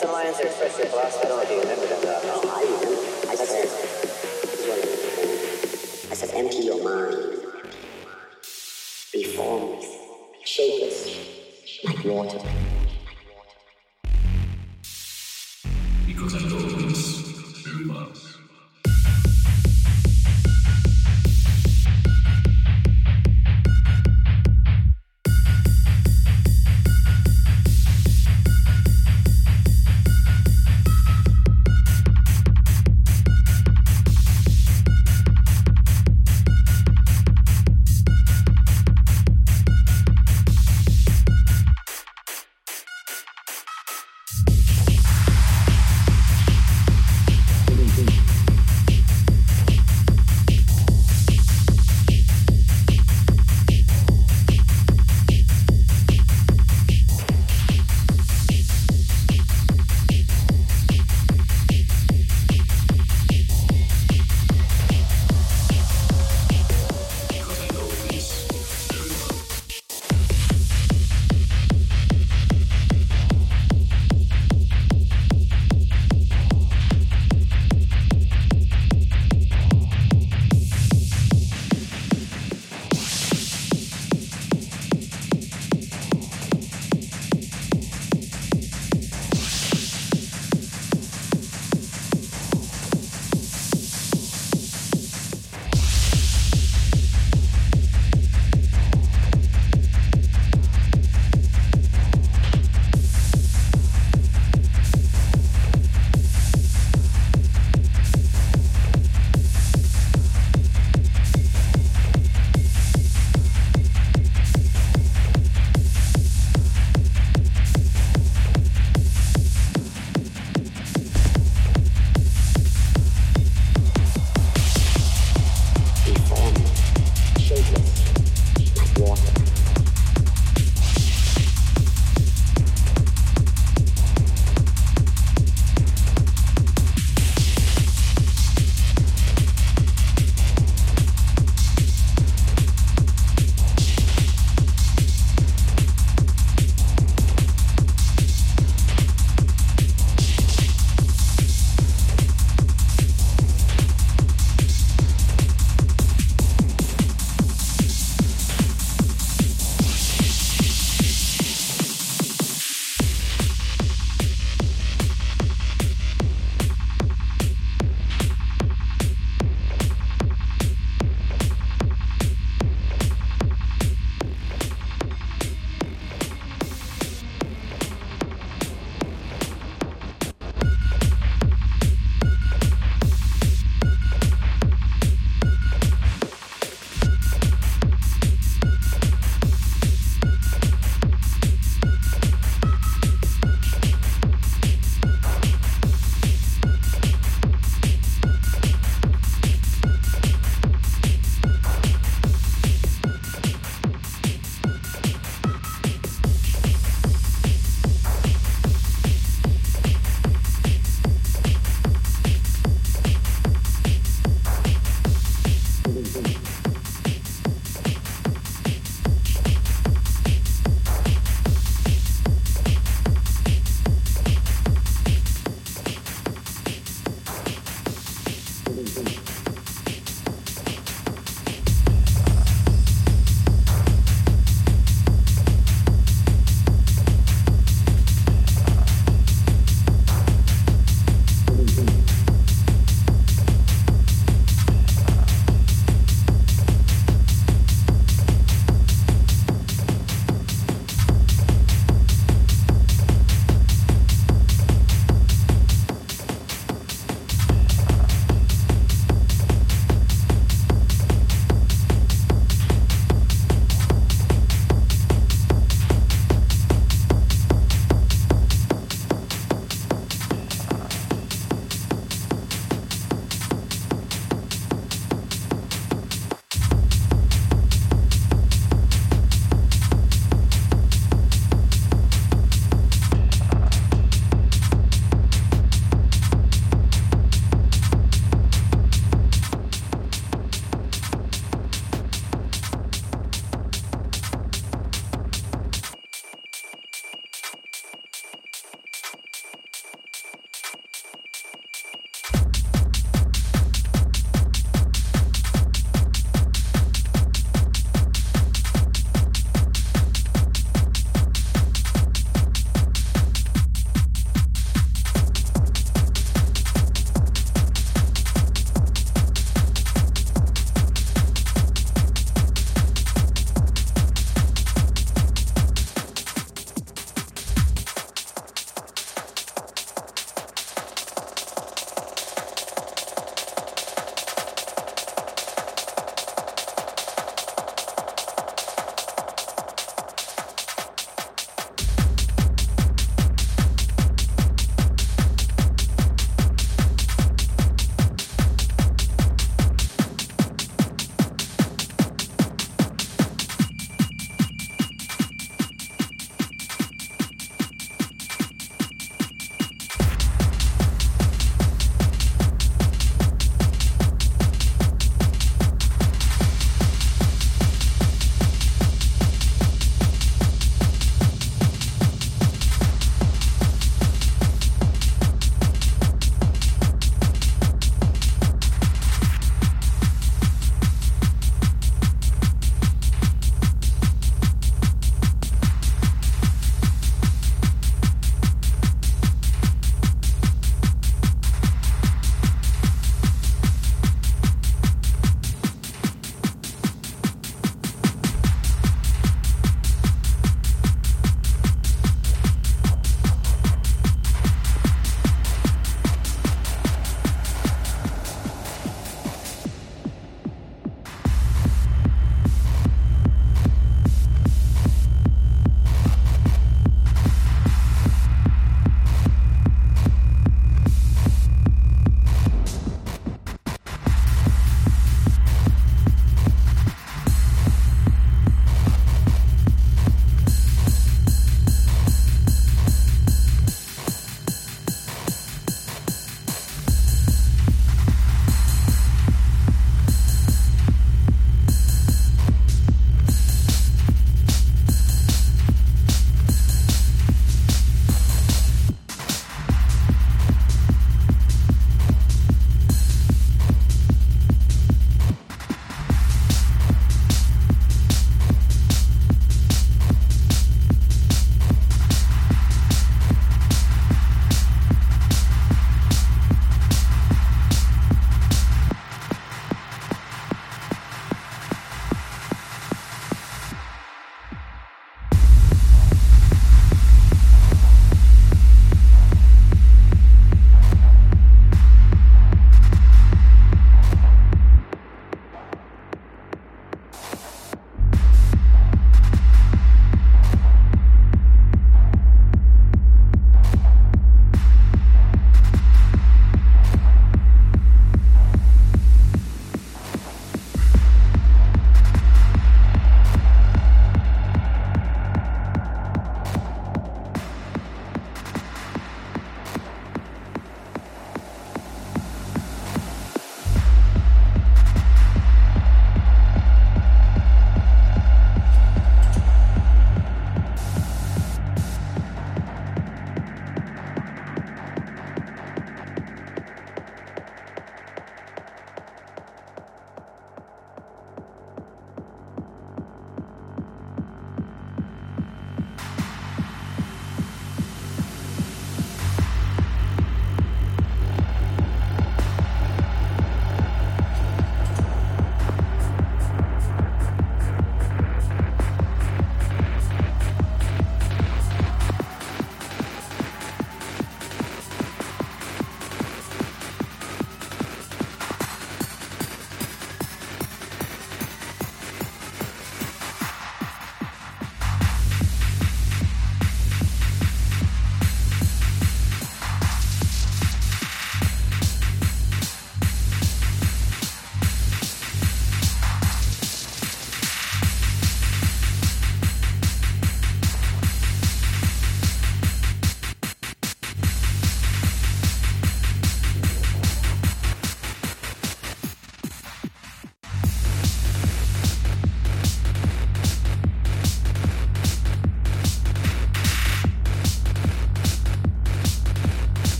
there were some lines expressed your philosophy. I don't know if you remember them. Though. No, I remember. I said, I said, empty your mind. Be formless, shapeless, like water.